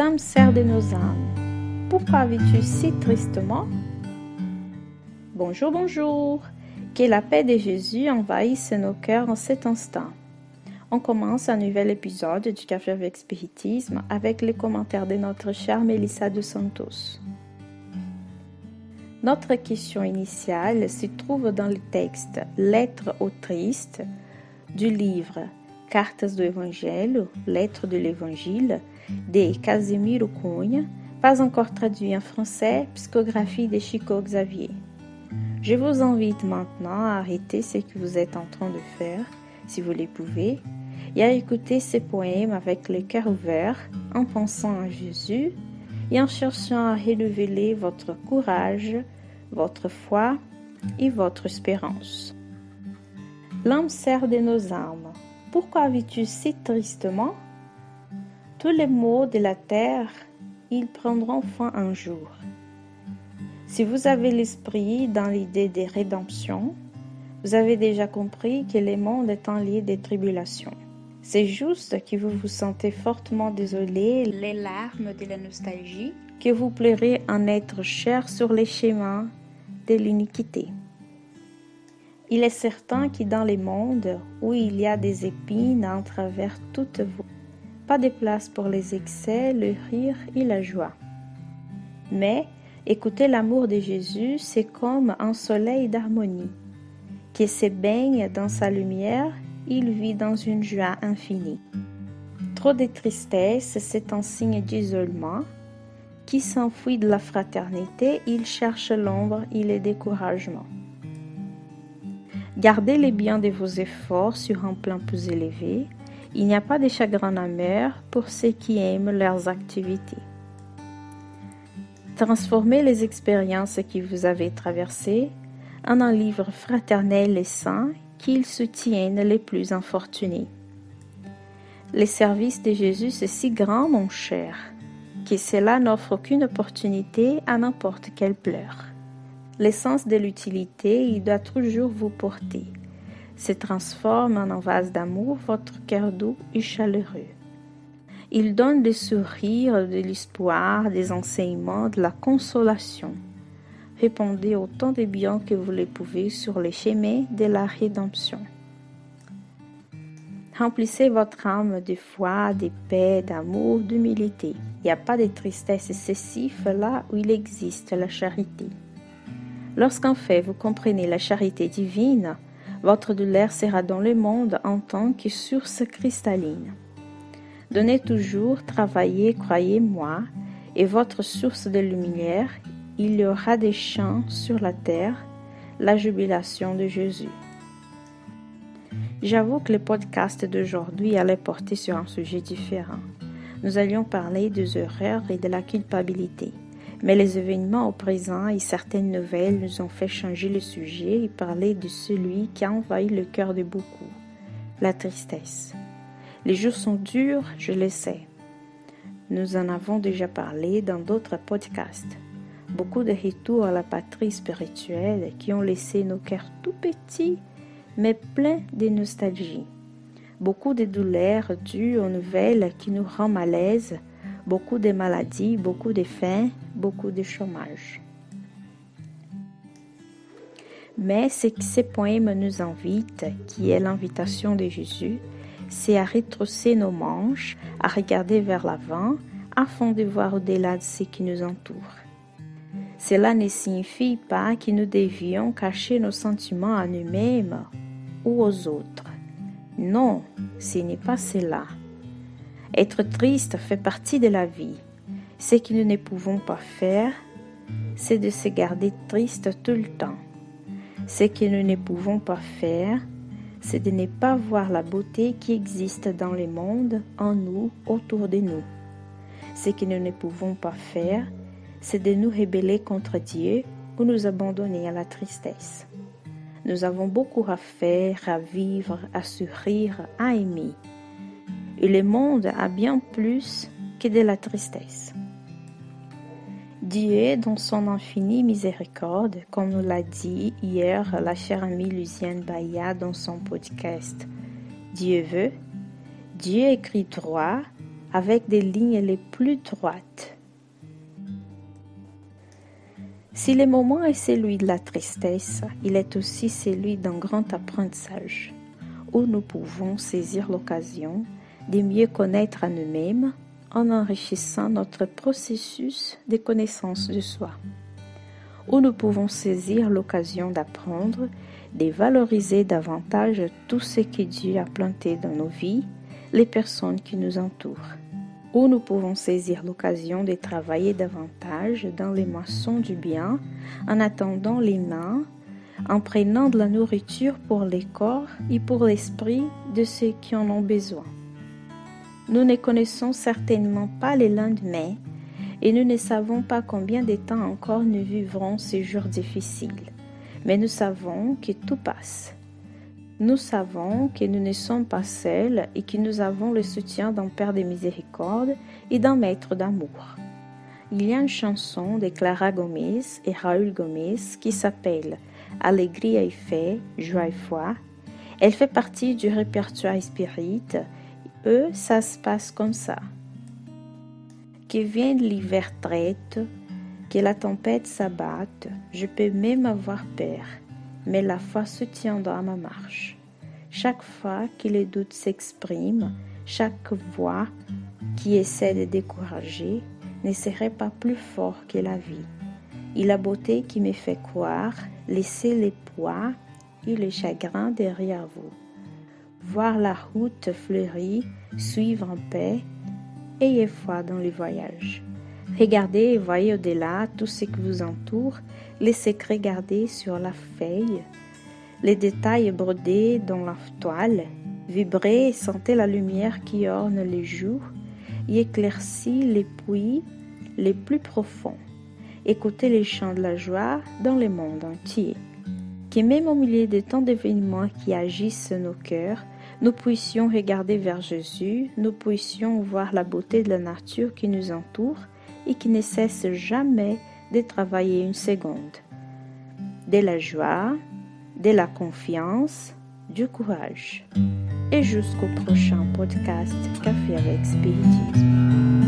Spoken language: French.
L'âme sert de nos âmes. Pourquoi vis-tu si tristement? Bonjour, bonjour. Que la paix de Jésus envahisse nos cœurs en cet instant. On commence un nouvel épisode du Café avec Spiritisme avec les commentaires de notre chère Melissa de Santos. Notre question initiale se trouve dans le texte Lettres au triste du livre Cartas do Evangelho, Lettres de l'Évangile, de Casimiro Cunha, pas encore traduit en français, psychographie de Chico Xavier. Je vous invite maintenant à arrêter ce que vous êtes en train de faire, si vous le pouvez, et à écouter ces poèmes avec le cœur ouvert, en pensant à Jésus et en cherchant à révéler votre courage, votre foi et votre espérance. L'âme sert de nos âmes. Pourquoi vis-tu si tristement? Tous les maux de la terre, ils prendront fin un jour. Si vous avez l'esprit dans l'idée des rédemptions, vous avez déjà compris que le monde est un lieu de tribulations. C'est juste que vous vous sentez fortement désolé, les larmes de la nostalgie, que vous pleurez un être cher sur les chemins de l'iniquité. Il est certain que dans les mondes où il y a des épines à travers toutes vous, pas de place pour les excès, le rire et la joie. Mais écouter l'amour de Jésus, c'est comme un soleil d'harmonie, qui se baigne dans sa lumière il vit dans une joie infinie. Trop de tristesse, c'est un signe d'isolement. Qui s'enfuit de la fraternité, il cherche l'ombre et le découragement. Gardez les biens de vos efforts sur un plan plus élevé. Il n'y a pas de chagrin amer pour ceux qui aiment leurs activités. Transformez les expériences que vous avez traversées en un livre fraternel et saint qu'ils soutiennent les plus infortunés. Le service de Jésus est si grand, mon cher, que cela n'offre aucune opportunité à n'importe quel pleur. L'essence de l'utilité, il doit toujours vous porter, se transforme en un vase d'amour votre cœur doux et chaleureux. Il donne des sourires, de l'espoir, des enseignements, de la consolation répondez autant de bien que vous le pouvez sur les chemins de la rédemption. Remplissez votre âme de foi, de paix, d'amour, d'humilité. Il n'y a pas de tristesse excessive là où il existe la charité. Lorsqu'en fait vous comprenez la charité divine, votre douleur sera dans le monde en tant que source cristalline. Donnez toujours, travaillez, croyez-moi, et votre source de lumière il y aura des chants sur la terre, la jubilation de Jésus. J'avoue que le podcast d'aujourd'hui allait porter sur un sujet différent. Nous allions parler des erreurs et de la culpabilité. Mais les événements au présent et certaines nouvelles nous ont fait changer le sujet et parler de celui qui a envahi le cœur de beaucoup, la tristesse. Les jours sont durs, je le sais. Nous en avons déjà parlé dans d'autres podcasts beaucoup de retours à la patrie spirituelle qui ont laissé nos cœurs tout petits mais pleins de nostalgie. Beaucoup de douleurs dues aux nouvelles qui nous rendent à l'aise, beaucoup de maladies, beaucoup de faim, beaucoup de chômage. Mais ce que ces poèmes nous invitent, qui est l'invitation de Jésus, c'est à retrousser nos manches, à regarder vers l'avant, afin de voir au-delà de ce qui nous entoure. Cela ne signifie pas que nous devions cacher nos sentiments à nous-mêmes ou aux autres. Non, ce n'est pas cela. Être triste fait partie de la vie. Ce que nous ne pouvons pas faire, c'est de se garder triste tout le temps. Ce que nous ne pouvons pas faire, c'est de ne pas voir la beauté qui existe dans le monde, en nous, autour de nous. Ce que nous ne pouvons pas faire, c'est de nous rebeller contre Dieu ou nous abandonner à la tristesse. Nous avons beaucoup à faire, à vivre, à sourire, à aimer. Et le monde a bien plus que de la tristesse. Dieu, dans son infinie miséricorde, comme nous l'a dit hier la chère amie Lucienne Baya dans son podcast, Dieu veut, Dieu écrit droit, avec des lignes les plus droites. Si le moment est celui de la tristesse, il est aussi celui d'un grand apprentissage, où nous pouvons saisir l'occasion de mieux connaître à nous-mêmes en enrichissant notre processus de connaissance de soi, où nous pouvons saisir l'occasion d'apprendre, de valoriser davantage tout ce que Dieu a planté dans nos vies, les personnes qui nous entourent où nous pouvons saisir l'occasion de travailler davantage dans les moissons du bien en attendant les mains, en prenant de la nourriture pour les corps et pour l'esprit de ceux qui en ont besoin. Nous ne connaissons certainement pas les lendemains et nous ne savons pas combien de temps encore nous vivrons ces jours difficiles, mais nous savons que tout passe nous savons que nous ne sommes pas seuls et que nous avons le soutien d'un Père de miséricorde et d'un Maître d'amour. Il y a une chanson de Clara Gomez et Raoul Gomez qui s'appelle Alegria et fait, joie et foi. Elle fait partie du répertoire spirit. Eux, ça se passe comme ça. Que vienne l'hiver traite, que la tempête s'abatte, je peux même avoir peur mais la foi dans ma marche. Chaque fois que les doutes s'expriment, chaque voix qui essaie de décourager ne serait pas plus fort que la vie. Et la beauté qui me fait croire, laisser les poids et les chagrins derrière vous. Voir la route fleurie, suivre en paix, ayez foi dans le voyage. Regardez et voyez au-delà tout ce qui vous entoure, les secrets gardés sur la feuille, les détails brodés dans la toile. Vibrez et sentez la lumière qui orne les jours et éclaircit les puits les plus profonds. Écoutez les chants de la joie dans le monde entier. Que même au milieu de tant d'événements qui agissent nos cœurs, nous puissions regarder vers Jésus, nous puissions voir la beauté de la nature qui nous entoure et qui ne cesse jamais de travailler une seconde. De la joie, de la confiance, du courage. Et jusqu'au prochain podcast Café avec Spiritisme.